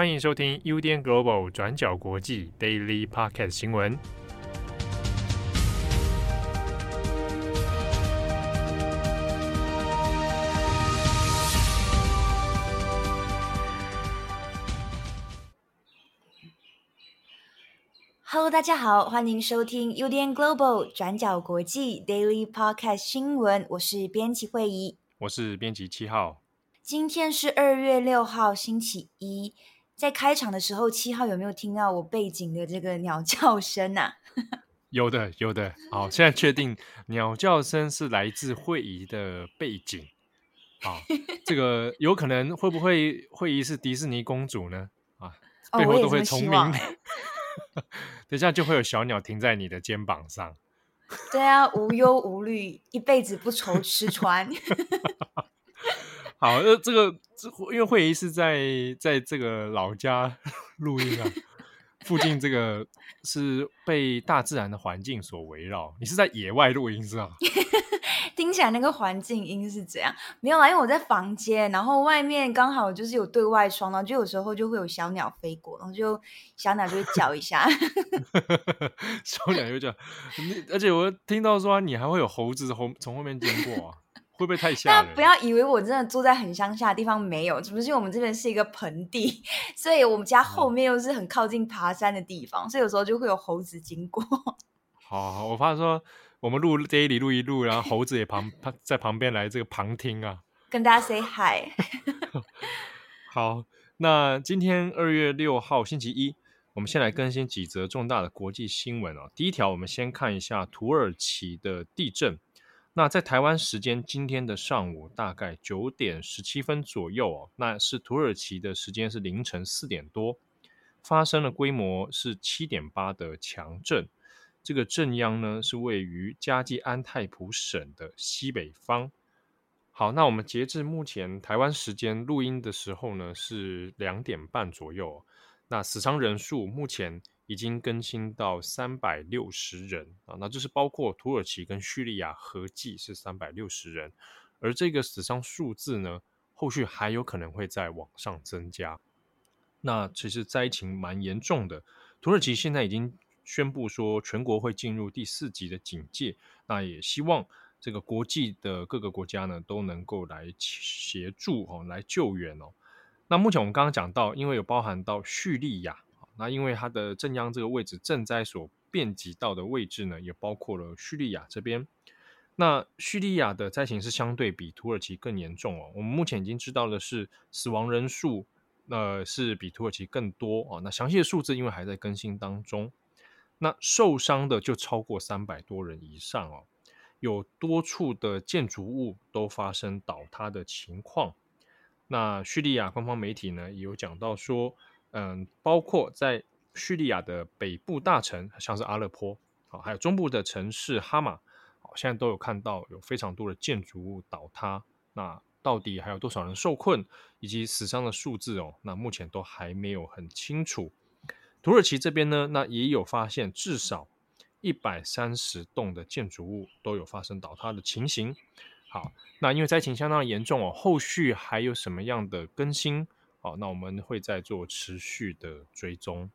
欢迎收听 UDN Global 转角国际 Daily Podcast 新闻。Hello，大家好，欢迎收听 UDN Global 转角国际 Daily Podcast 新闻。我是编辑慧仪，我是编辑七号。今天是二月六号，星期一。在开场的时候，七号有没有听到我背景的这个鸟叫声啊？有的，有的。好，现在确定鸟叫声是来自慧仪的背景。好，这个有可能会不会慧仪是迪士尼公主呢？啊，背后都会重名。哦、等一下就会有小鸟停在你的肩膀上。对啊，无忧无虑，一辈子不愁吃穿。好，呃，这个这因为会议是在在这个老家 录音啊，附近这个是被大自然的环境所围绕。你是在野外录音是吧？听起来那个环境音是怎样？没有啦，因为我在房间，然后外面刚好就是有对外窗，然后就有时候就会有小鸟飞过，然后就小鸟就会叫一下。小鸟就叫，而且我听到说你还会有猴子从从后面经过啊。会不会太吓人？但不要以为我真的住在很乡下的地方，没有，只不过是我们这边是一个盆地，所以我们家后面又是很靠近爬山的地方，嗯、所以有时候就会有猴子经过。好，好，我怕说我们录这一里录一录，然后猴子也旁在旁边来这个旁听啊，跟大家 say hi。好，那今天二月六号星期一，我们先来更新几则重大的国际新闻哦。第一条，我们先看一下土耳其的地震。那在台湾时间今天的上午大概九点十七分左右哦，那是土耳其的时间是凌晨四点多，发生了规模是七点八的强震。这个震央呢是位于加济安泰普省的西北方。好，那我们截至目前台湾时间录音的时候呢是两点半左右，那死伤人数目前。已经更新到三百六十人啊，那这是包括土耳其跟叙利亚合计是三百六十人，而这个死伤数字呢，后续还有可能会再往上增加。那其实灾情蛮严重的，土耳其现在已经宣布说全国会进入第四级的警戒，那也希望这个国际的各个国家呢都能够来协助哦，来救援哦。那目前我们刚刚讲到，因为有包含到叙利亚。那因为它的震央这个位置，震灾所遍及到的位置呢，也包括了叙利亚这边。那叙利亚的灾情是相对比土耳其更严重哦。我们目前已经知道的是死亡人数，呃，是比土耳其更多哦。那详细的数字因为还在更新当中。那受伤的就超过三百多人以上哦，有多处的建筑物都发生倒塌的情况。那叙利亚官方媒体呢，也有讲到说。嗯，包括在叙利亚的北部大城，像是阿勒颇，好，还有中部的城市哈马，好，现在都有看到有非常多的建筑物倒塌。那到底还有多少人受困，以及死伤的数字哦？那目前都还没有很清楚。土耳其这边呢，那也有发现至少一百三十栋的建筑物都有发生倒塌的情形。好，那因为灾情相当严重哦，后续还有什么样的更新？好，那我们会再做持续的追踪。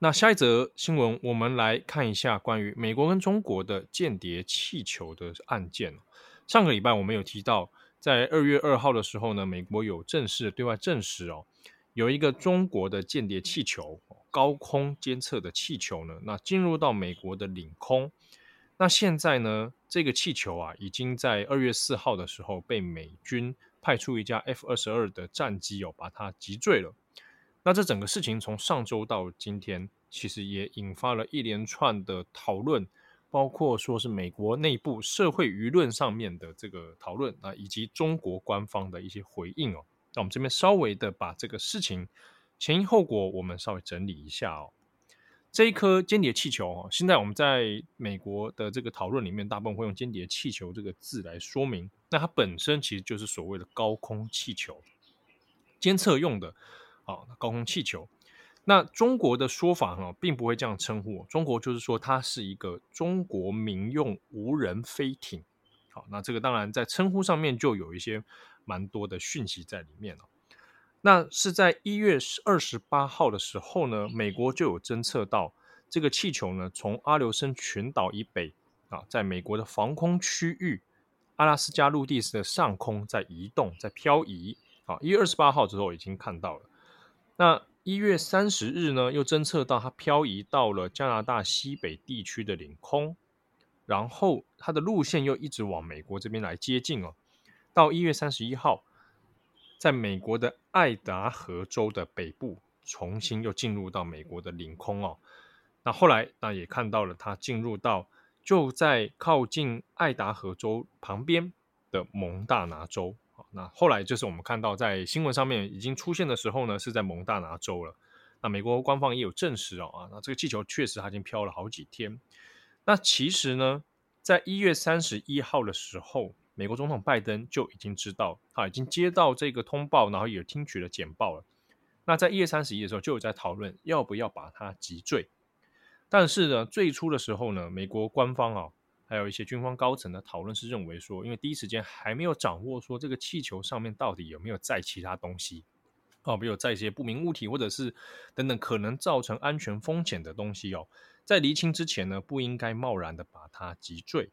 那下一则新闻，我们来看一下关于美国跟中国的间谍气球的案件。上个礼拜我们有提到，在二月二号的时候呢，美国有正式对外证实哦，有一个中国的间谍气球，高空监测的气球呢，那进入到美国的领空。那现在呢，这个气球啊，已经在二月四号的时候被美军。派出一架 F 二十二的战机哦，把它击坠了。那这整个事情从上周到今天，其实也引发了一连串的讨论，包括说是美国内部社会舆论上面的这个讨论啊，以及中国官方的一些回应哦。那我们这边稍微的把这个事情前因后果，我们稍微整理一下哦。这一颗间谍气球哦，现在我们在美国的这个讨论里面，大部分会用“间谍气球”这个字来说明。那它本身其实就是所谓的高空气球，监测用的啊，高空气球。那中国的说法哈，并不会这样称呼。中国就是说它是一个中国民用无人飞艇。好，那这个当然在称呼上面就有一些蛮多的讯息在里面了。那是在一月二十八号的时候呢，美国就有侦测到这个气球呢，从阿留申群岛以北啊，在美国的防空区域阿拉斯加陆地的上空在移动，在漂移。啊，一月二十八号之后已经看到了。那一月三十日呢，又侦测到它漂移到了加拿大西北地区的领空，然后它的路线又一直往美国这边来接近哦。到一月三十一号。在美国的爱达荷州的北部，重新又进入到美国的领空哦。那后来，那也看到了它进入到就在靠近爱达荷州旁边的蒙大拿州。那后来就是我们看到在新闻上面已经出现的时候呢，是在蒙大拿州了。那美国官方也有证实哦，啊，那这个气球确实它已经飘了好几天。那其实呢，在一月三十一号的时候。美国总统拜登就已经知道，他已经接到这个通报，然后也听取了简报了。那在一月三十一的时候，就有在讨论要不要把它击坠。但是呢，最初的时候呢，美国官方啊，还有一些军方高层的讨论是认为说，因为第一时间还没有掌握说这个气球上面到底有没有载其他东西，哦，没有载一些不明物体，或者是等等可能造成安全风险的东西哦，在厘清之前呢，不应该贸然的把它击坠。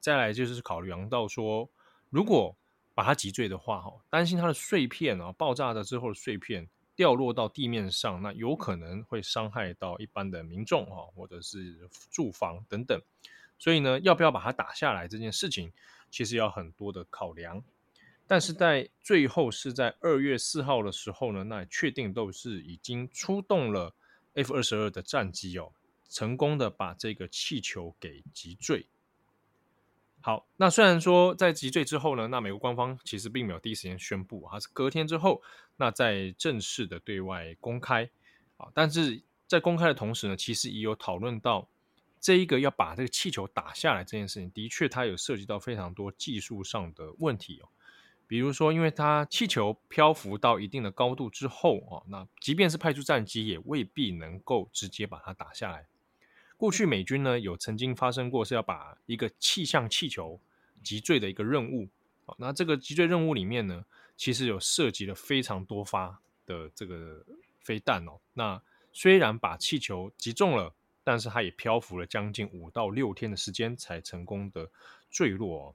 再来就是考量到说，如果把它击坠的话，哈，担心它的碎片啊，爆炸的之后的碎片掉落到地面上，那有可能会伤害到一般的民众哈，或者是住房等等。所以呢，要不要把它打下来这件事情，其实要很多的考量。但是在最后是在二月四号的时候呢，那确定都是已经出动了 F 二十二的战机哦，成功的把这个气球给击坠。好，那虽然说在集罪之后呢，那美国官方其实并没有第一时间宣布，它是隔天之后，那在正式的对外公开啊，但是在公开的同时呢，其实也有讨论到这一个要把这个气球打下来这件事情，的确它有涉及到非常多技术上的问题哦，比如说，因为它气球漂浮到一定的高度之后啊，那即便是派出战机，也未必能够直接把它打下来。过去美军呢有曾经发生过是要把一个气象气球击坠的一个任务，好，那这个击坠任务里面呢，其实有涉及了非常多发的这个飞弹哦。那虽然把气球击中了，但是它也漂浮了将近五到六天的时间才成功的坠落哦。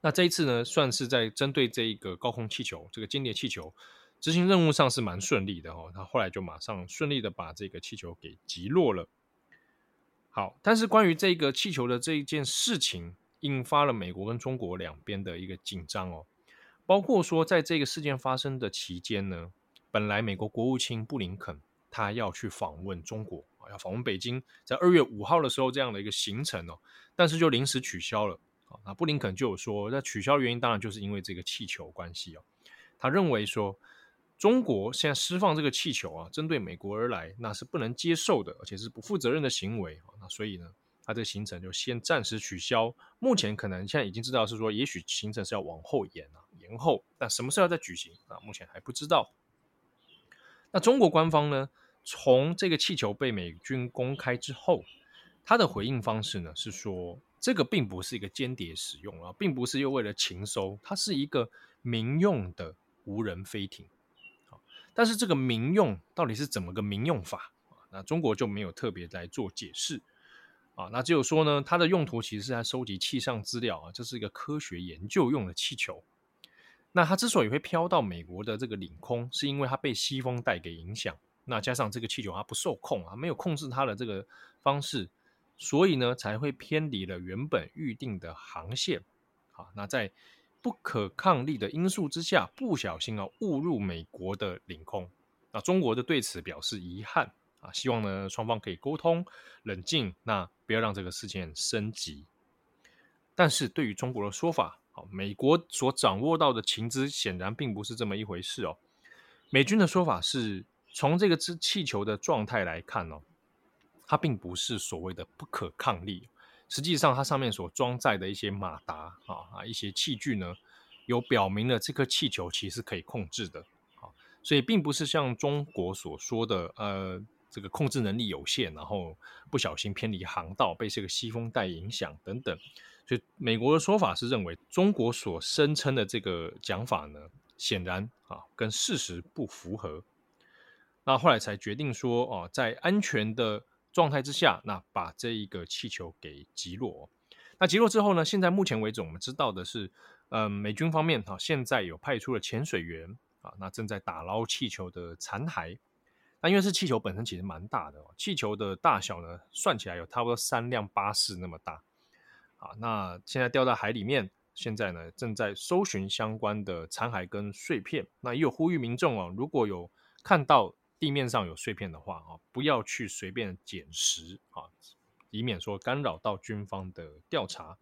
那这一次呢，算是在针对这一个高空气球，这个间谍气球执行任务上是蛮顺利的哦。他后来就马上顺利的把这个气球给击落了。好，但是关于这个气球的这一件事情，引发了美国跟中国两边的一个紧张哦。包括说，在这个事件发生的期间呢，本来美国国务卿布林肯他要去访问中国啊，要访问北京，在二月五号的时候这样的一个行程哦，但是就临时取消了。啊，那布林肯就有说，那取消原因当然就是因为这个气球关系哦。他认为说。中国现在释放这个气球啊，针对美国而来，那是不能接受的，而且是不负责任的行为。那所以呢，他这个行程就先暂时取消。目前可能现在已经知道是说，也许行程是要往后延啊，延后。但什么时候再举行啊？目前还不知道。那中国官方呢，从这个气球被美军公开之后，他的回应方式呢是说，这个并不是一个间谍使用啊，并不是又为了情搜，它是一个民用的无人飞艇。但是这个民用到底是怎么个民用法啊？那中国就没有特别来做解释啊。那只有说呢，它的用途其实是在收集气象资料啊，这是一个科学研究用的气球。那它之所以会飘到美国的这个领空，是因为它被西风带给影响。那加上这个气球它不受控啊，没有控制它的这个方式，所以呢才会偏离了原本预定的航线。好，那在。不可抗力的因素之下，不小心啊误入美国的领空。那中国的对此表示遗憾啊，希望呢双方可以沟通冷静，那不要让这个事件升级。但是对于中国的说法，好，美国所掌握到的情资显然并不是这么一回事哦。美军的说法是从这个气气球的状态来看哦，它并不是所谓的不可抗力。实际上，它上面所装载的一些马达啊啊，一些器具呢，有表明了这颗气球其实是可以控制的啊，所以并不是像中国所说的，呃，这个控制能力有限，然后不小心偏离航道，被这个西风带影响等等。所以美国的说法是认为，中国所声称的这个讲法呢，显然啊跟事实不符合。那后来才决定说，哦，在安全的状态之下，那把这一个气球给击落。那击落之后呢，现在目前为止我们知道的是，嗯，美军方面哈，现在有派出了潜水员啊，那正在打捞气球的残骸。那因为是气球本身其实蛮大的，气球的大小呢，算起来有差不多三辆巴士那么大。啊，那现在掉到海里面，现在呢正在搜寻相关的残骸跟碎片。那也有呼吁民众哦，如果有看到地面上有碎片的话啊，不要去随便捡拾啊，以免说干扰到军方的调查。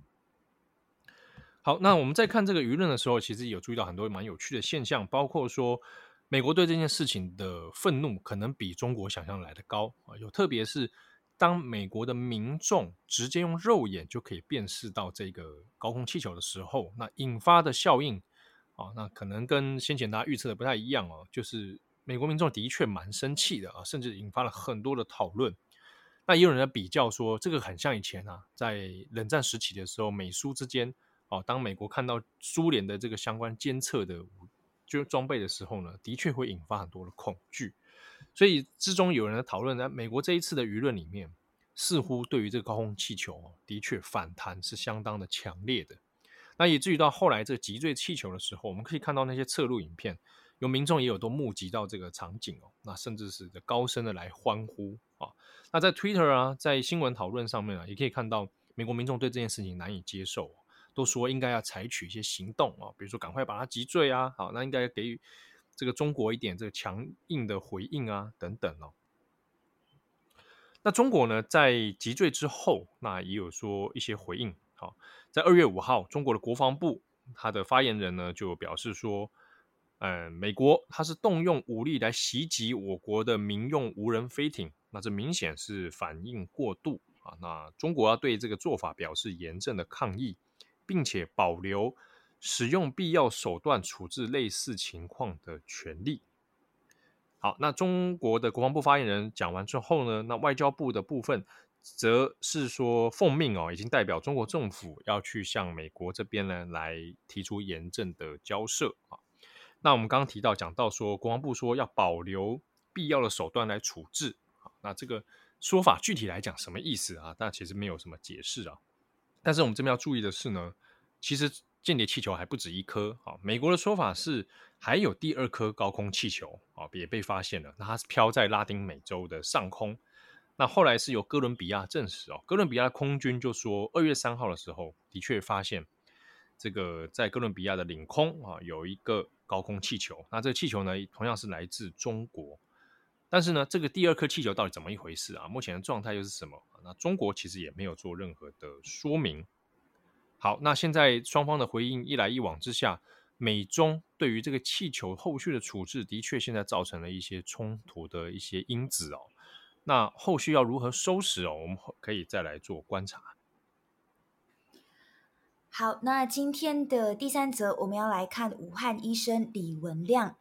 好，那我们在看这个舆论的时候，其实有注意到很多蛮有趣的现象，包括说美国对这件事情的愤怒可能比中国想象来的高啊，有特别是。当美国的民众直接用肉眼就可以辨识到这个高空气球的时候，那引发的效应啊，那可能跟先前大家预测的不太一样哦。就是美国民众的确蛮生气的啊，甚至引发了很多的讨论。那也有人在比较说，这个很像以前啊，在冷战时期的时候，美苏之间啊，当美国看到苏联的这个相关监测的就装备的时候呢，的确会引发很多的恐惧。所以之中有人在讨论，在美国这一次的舆论里面，似乎对于这个高空气球的确反弹是相当的强烈的。那以至于到后来这个击坠气球的时候，我们可以看到那些侧录影片，有民众也有都目击到这个场景哦，那甚至是高声的来欢呼啊。那在 Twitter 啊，在新闻讨论上面啊，也可以看到美国民众对这件事情难以接受，都说应该要采取一些行动啊，比如说赶快把它击坠啊，好，那应该给予。这个中国一点这个强硬的回应啊，等等哦。那中国呢，在击坠之后，那也有说一些回应。好，在二月五号，中国的国防部他的发言人呢就表示说，呃，美国它是动用武力来袭击我国的民用无人飞艇，那这明显是反应过度啊。那中国要对这个做法表示严正的抗议，并且保留。使用必要手段处置类似情况的权利。好，那中国的国防部发言人讲完之后呢，那外交部的部分则是说奉命哦，已经代表中国政府要去向美国这边呢来提出严正的交涉啊。那我们刚刚提到讲到说，国防部说要保留必要的手段来处置啊，那这个说法具体来讲什么意思啊？但其实没有什么解释啊。但是我们这边要注意的是呢，其实。间谍气球还不止一颗，啊，美国的说法是还有第二颗高空气球，啊，也被发现了。那它是飘在拉丁美洲的上空。那后来是由哥伦比亚证实，哦，哥伦比亚空军就说，二月三号的时候的确发现这个在哥伦比亚的领空啊有一个高空气球。那这个气球呢，同样是来自中国。但是呢，这个第二颗气球到底怎么一回事啊？目前的状态又是什么？那中国其实也没有做任何的说明。好，那现在双方的回应一来一往之下，美中对于这个气球后续的处置，的确现在造成了一些冲突的一些因子哦。那后续要如何收拾哦？我们可以再来做观察。好，那今天的第三则，我们要来看武汉医生李文亮。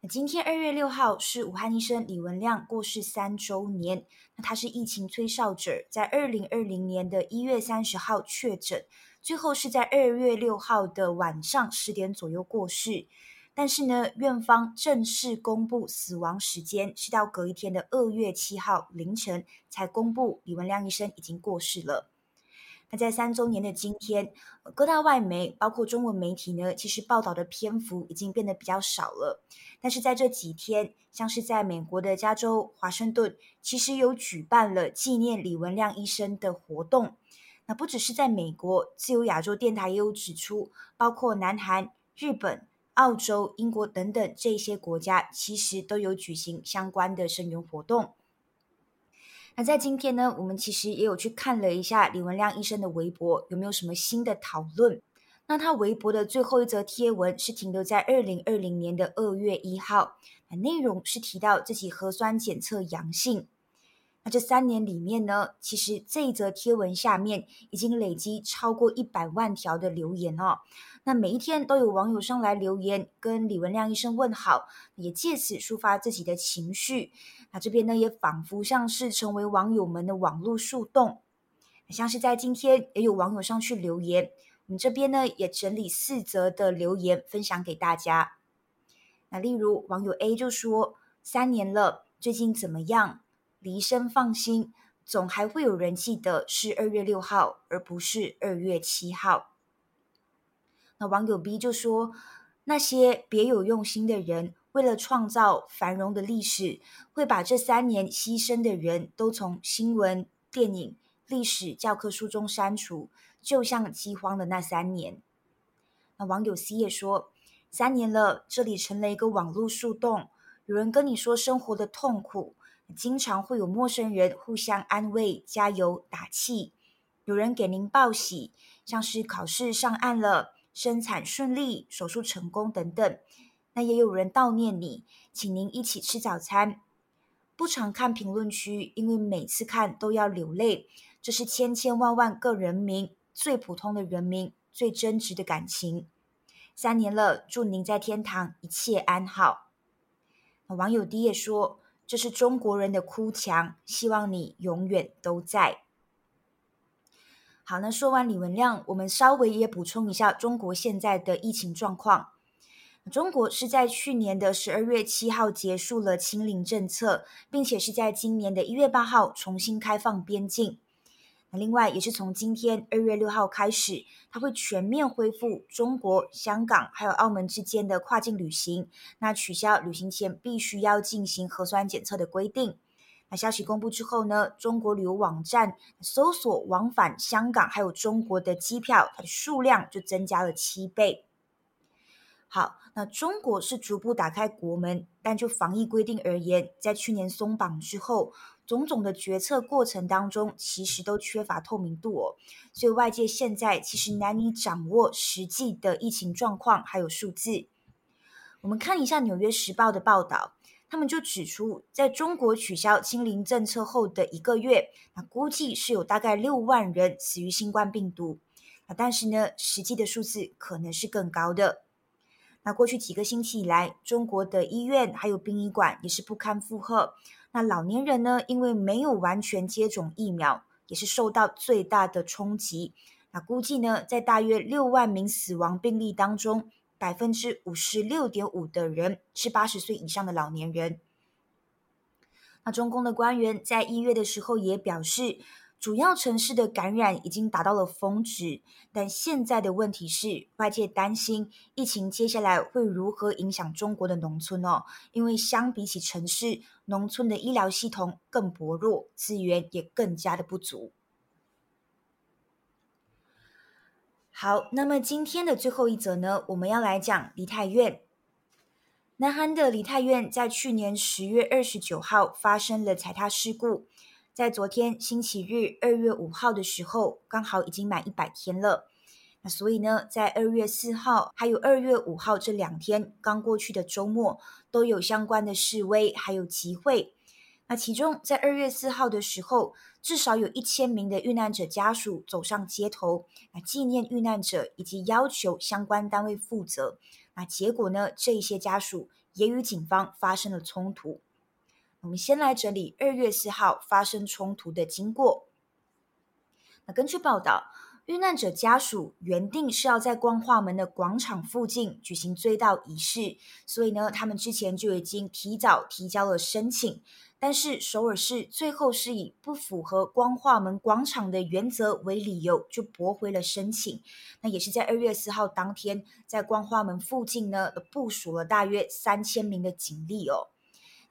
那今天二月六号是武汉医生李文亮过世三周年。那他是疫情吹哨者，在二零二零年的一月三十号确诊。最后是在二月六号的晚上十点左右过世，但是呢，院方正式公布死亡时间是到隔一天的二月七号凌晨才公布李文亮医生已经过世了。那在三周年的今天，各大外媒包括中文媒体呢，其实报道的篇幅已经变得比较少了。但是在这几天，像是在美国的加州华盛顿，其实有举办了纪念李文亮医生的活动。那不只是在美国，自由亚洲电台也有指出，包括南韩、日本、澳洲、英国等等这些国家，其实都有举行相关的声援活动。那在今天呢，我们其实也有去看了一下李文亮医生的微博，有没有什么新的讨论？那他微博的最后一则贴文是停留在二零二零年的二月一号，那内容是提到自己核酸检测阳性。那这三年里面呢，其实这一则贴文下面已经累积超过一百万条的留言哦。那每一天都有网友上来留言，跟李文亮医生问好，也借此抒发自己的情绪。那这边呢，也仿佛像是成为网友们的网络树洞。像是在今天也有网友上去留言，我们这边呢也整理四则的留言分享给大家。那例如网友 A 就说：“三年了，最近怎么样？离生放心，总还会有人记得是二月六号，而不是二月七号。”那网友 B 就说：“那些别有用心的人，为了创造繁荣的历史，会把这三年牺牲的人都从新闻、电影、历史教科书中删除，就像饥荒的那三年。”那网友 C 也说：“三年了，这里成了一个网络树洞，有人跟你说生活的痛苦，经常会有陌生人互相安慰、加油打气，有人给您报喜，像是考试上岸了。”生产顺利，手术成功等等，那也有人悼念你，请您一起吃早餐。不常看评论区，因为每次看都要流泪。这是千千万万个人民最普通的人民最真挚的感情。三年了，祝您在天堂一切安好。网友 D 也说：“这是中国人的哭墙，希望你永远都在。”好，那说完李文亮，我们稍微也补充一下中国现在的疫情状况。中国是在去年的十二月七号结束了清零政策，并且是在今年的一月八号重新开放边境。那另外，也是从今天二月六号开始，它会全面恢复中国、香港还有澳门之间的跨境旅行，那取消旅行前必须要进行核酸检测的规定。那消息公布之后呢，中国旅游网站搜索往返香港还有中国的机票，它的数量就增加了七倍。好，那中国是逐步打开国门，但就防疫规定而言，在去年松绑之后，种种的决策过程当中，其实都缺乏透明度哦。所以外界现在其实难以掌握实际的疫情状况还有数字。我们看一下《纽约时报》的报道。他们就指出，在中国取消清零政策后的一个月，那估计是有大概六万人死于新冠病毒。但是呢，实际的数字可能是更高的。那过去几个星期以来，中国的医院还有殡仪馆也是不堪负荷。那老年人呢，因为没有完全接种疫苗，也是受到最大的冲击。那估计呢，在大约六万名死亡病例当中，百分之五十六点五的人是八十岁以上的老年人。那中共的官员在一月的时候也表示，主要城市的感染已经达到了峰值，但现在的问题是，外界担心疫情接下来会如何影响中国的农村哦，因为相比起城市，农村的医疗系统更薄弱，资源也更加的不足。好，那么今天的最后一则呢，我们要来讲梨泰院。南韩的梨泰院在去年十月二十九号发生了踩踏事故，在昨天星期日二月五号的时候，刚好已经满一百天了。那所以呢，在二月四号还有二月五号这两天刚过去的周末，都有相关的示威还有集会。那其中在二月四号的时候，至少有一千名的遇难者家属走上街头，来纪念遇难者，以及要求相关单位负责。那结果呢？这一些家属也与警方发生了冲突。我们先来整理二月四号发生冲突的经过。那根据报道，遇难者家属原定是要在光化门的广场附近举行追悼仪式，所以呢，他们之前就已经提早提交了申请。但是首尔市最后是以不符合光化门广场的原则为理由，就驳回了申请。那也是在二月四号当天，在光化门附近呢，部署了大约三千名的警力哦。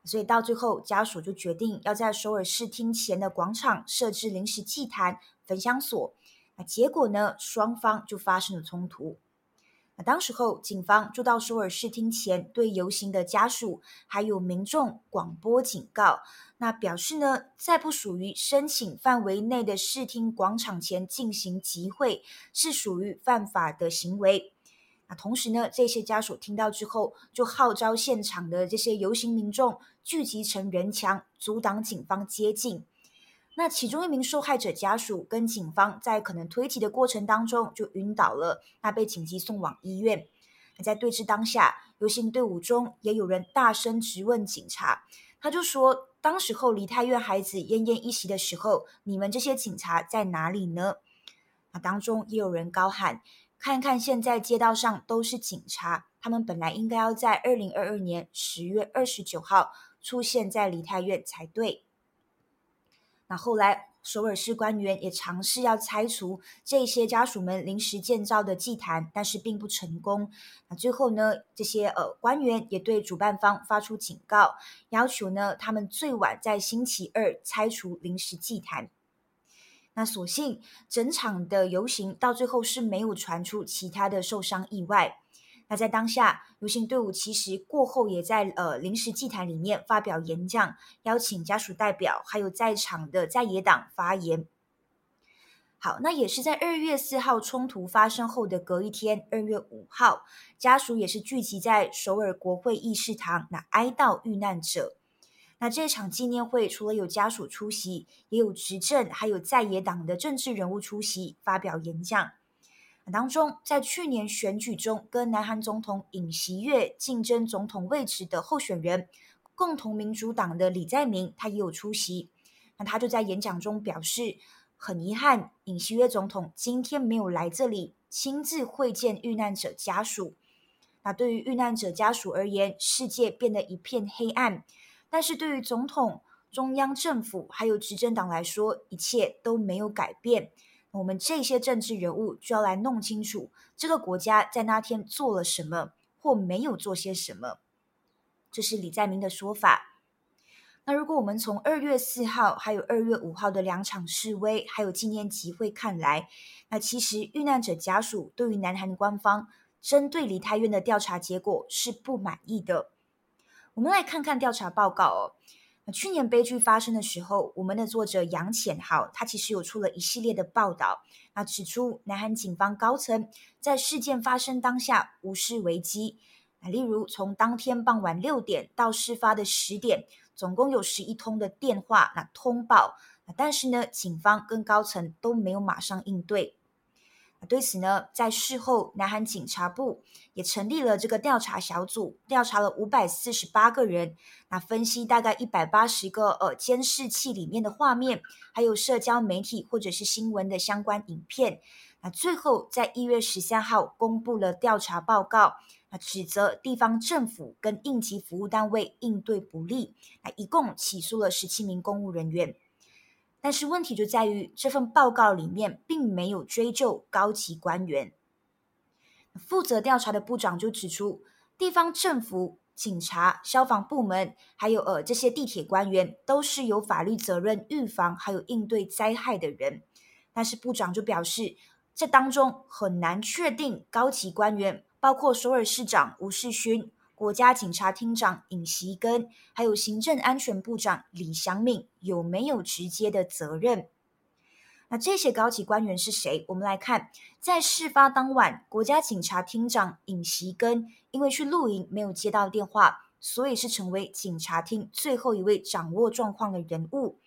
所以到最后，家属就决定要在首尔市厅前的广场设置临时祭坛、焚香所。那结果呢，双方就发生了冲突。那当时候，警方就到首尔市厅前，对游行的家属还有民众广播警告，那表示呢，在不属于申请范围内的市厅广场前进行集会，是属于犯法的行为。那同时呢，这些家属听到之后，就号召现场的这些游行民众聚集成人墙，阻挡警方接近。那其中一名受害者家属跟警方在可能推挤的过程当中就晕倒了，那被紧急送往医院。在对峙当下，游行队伍中也有人大声质问警察，他就说：“当时候梨泰院孩子奄奄一息的时候，你们这些警察在哪里呢？”那当中也有人高喊：“看看现在街道上都是警察，他们本来应该要在二零二二年十月二十九号出现在梨泰院才对。那后来。首尔市官员也尝试要拆除这些家属们临时建造的祭坛，但是并不成功。那最后呢，这些呃官员也对主办方发出警告，要求呢他们最晚在星期二拆除临时祭坛。那所幸整场的游行到最后是没有传出其他的受伤意外。那在当下，游行队伍其实过后也在呃临时祭坛里面发表演讲，邀请家属代表还有在场的在野党发言。好，那也是在二月四号冲突发生后的隔一天，二月五号，家属也是聚集在首尔国会议事堂，那哀悼遇难者。那这场纪念会除了有家属出席，也有执政还有在野党的政治人物出席发表演讲。当中，在去年选举中跟南韩总统尹锡悦竞争总统位置的候选人，共同民主党的李在明，他也有出席。那他就在演讲中表示，很遗憾，尹锡悦总统今天没有来这里亲自会见遇难者家属。那对于遇难者家属而言，世界变得一片黑暗；但是对于总统、中央政府还有执政党来说，一切都没有改变。我们这些政治人物就要来弄清楚这个国家在那天做了什么或没有做些什么，这是李在明的说法。那如果我们从二月四号还有二月五号的两场示威还有纪念集会看来，那其实遇难者家属对于南韩官方针对梨泰院的调查结果是不满意的。我们来看看调查报告哦。去年悲剧发生的时候，我们的作者杨浅豪他其实有出了一系列的报道，那指出南韩警方高层在事件发生当下无视危机，那例如从当天傍晚六点到事发的十点，总共有十一通的电话那通报，但是呢，警方跟高层都没有马上应对。对此呢，在事后，南韩警察部也成立了这个调查小组，调查了五百四十八个人，那分析大概一百八十个呃监视器里面的画面，还有社交媒体或者是新闻的相关影片，那最后在一月十三号公布了调查报告，那指责地方政府跟应急服务单位应对不力，那一共起诉了十七名公务人员。但是问题就在于这份报告里面并没有追究高级官员。负责调查的部长就指出，地方政府、警察、消防部门，还有呃这些地铁官员，都是有法律责任预防还有应对灾害的人。但是部长就表示，这当中很难确定高级官员，包括首尔市长吴世勋。国家警察厅长尹锡根，还有行政安全部长李祥敏有没有直接的责任？那这些高级官员是谁？我们来看，在事发当晚，国家警察厅长尹锡根因为去露营没有接到电话，所以是成为警察厅最后一位掌握状况的人物。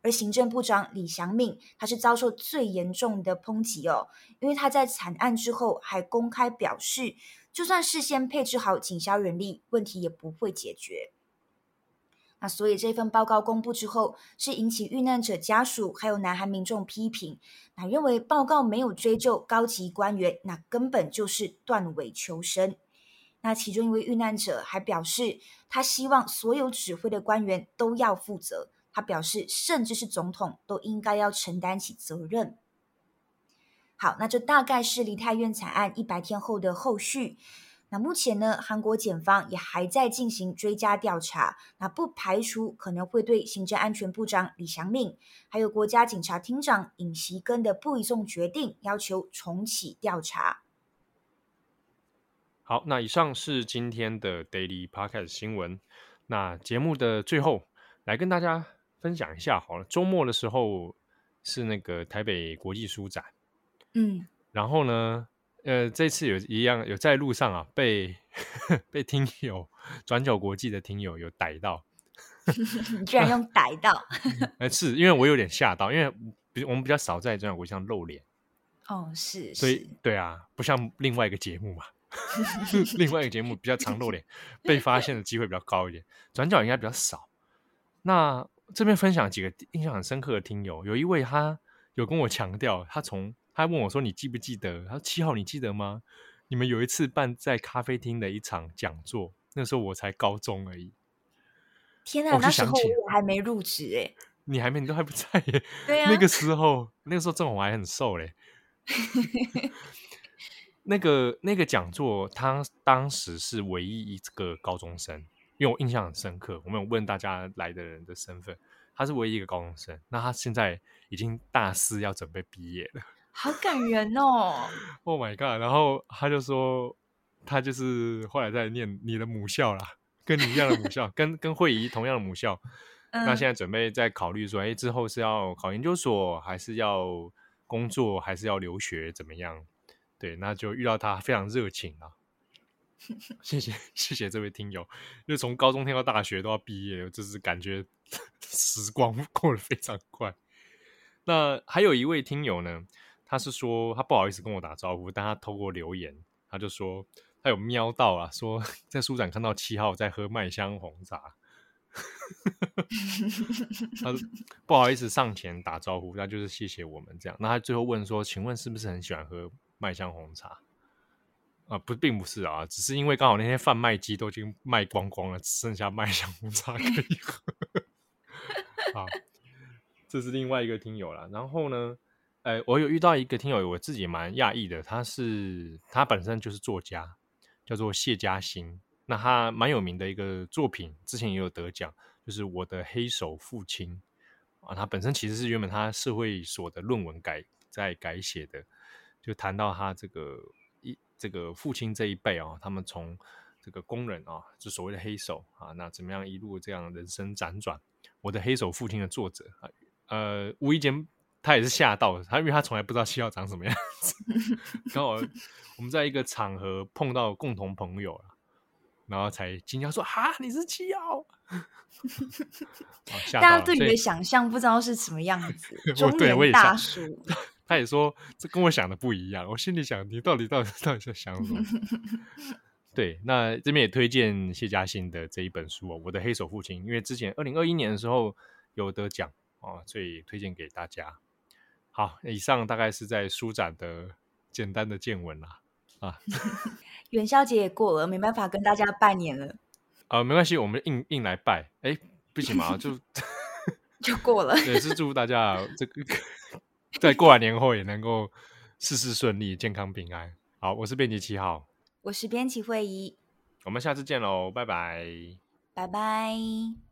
而行政部长李祥敏，他是遭受最严重的抨击哦，因为他在惨案之后还公开表示。就算事先配置好警消人力，问题也不会解决。那所以这份报告公布之后，是引起遇难者家属还有南韩民众批评，那认为报告没有追究高级官员，那根本就是断尾求生。那其中一位遇难者还表示，他希望所有指挥的官员都要负责。他表示，甚至是总统都应该要承担起责任。好，那这大概是梨泰院惨案一百天后的后续。那目前呢，韩国检方也还在进行追加调查，那不排除可能会对行政安全部长李祥敏，还有国家警察厅长尹锡根的不移送决定要求重启调查。好，那以上是今天的 Daily Podcast 新闻。那节目的最后，来跟大家分享一下好了。周末的时候是那个台北国际书展。嗯，然后呢，呃，这次有一样有在路上啊，被 被听友转角国际的听友有逮到，你居然用 逮到？呃，是因为我有点吓到，因为比我们比较少在转角国际上露脸。哦，是，所以对啊，不像另外一个节目嘛，另外一个节目比较常露脸，被发现的机会比较高一点，转角应该比较少。那这边分享几个印象很深刻的听友，有一位他有跟我强调，他从他问我说：“你记不记得？”他说：“七号，你记得吗？你们有一次办在咖啡厅的一场讲座，那时候我才高中而已。天哪，那时候我还没入职哎，你还没，你都还不在耶。对啊，那个时候，那个时候郑红还很瘦嘞。那个那个讲座，他当时是唯一一个高中生，因为我印象很深刻。我们有问大家来的人的身份，他是唯一一个高中生。那他现在已经大四，要准备毕业了，好感人哦！Oh my god！然后他就说，他就是后来在念你的母校啦，跟你一样的母校，跟跟慧仪同样的母校。嗯、那现在准备在考虑说，哎，之后是要考研究所，还是要工作，还是要留学，怎么样？对，那就遇到他非常热情啊！谢谢谢谢这位听友，因为从高中听到大学都要毕业，就是感觉时光过得非常快。那还有一位听友呢，他是说他不好意思跟我打招呼，但他透过留言，他就说他有瞄到啊，说 在书展看到七号在喝麦香红茶，他 不好意思上前打招呼，那就是谢谢我们这样。那他最后问说，请问是不是很喜欢喝？麦香红茶啊，不，并不是啊，只是因为刚好那些贩卖机都已经卖光光了，只剩下麦香红茶可以喝。好，这是另外一个听友了。然后呢，呃，我有遇到一个听友，我自己蛮讶异的，他是他本身就是作家，叫做谢嘉欣。那他蛮有名的一个作品，之前也有得奖，就是我的黑手父亲啊。他本身其实是原本他社会所的论文改在改写的。就谈到他这个一这个父亲这一辈啊，他们从这个工人啊，就所谓的黑手啊，那怎么样一路这样人生辗转？我的黑手父亲的作者啊，呃，无意间他也是吓到了他，因为他从来不知道七号长什么样子。刚好我们在一个场合碰到共同朋友，然后才惊讶说：“哈，你是七号？”大家对你的想象不知道是什么样子，中年大叔。他也说这跟我想的不一样，我心里想你到底到底到底在想什么？对，那这边也推荐谢嘉欣的这一本书哦，《我的黑手父亲》，因为之前二零二一年的时候有得奖哦，所以推荐给大家。好，以上大概是在书展的简单的见闻啦。啊，元宵节也过了，没办法跟大家拜年了。啊、呃，没关系，我们硬硬来拜。哎，不行嘛，就 就过了。也是祝大家 这个。在过完年后也能够事事顺利、健康平安。好，我是编辑七号，我是编辑慧仪，我们下次见喽，拜拜，拜拜。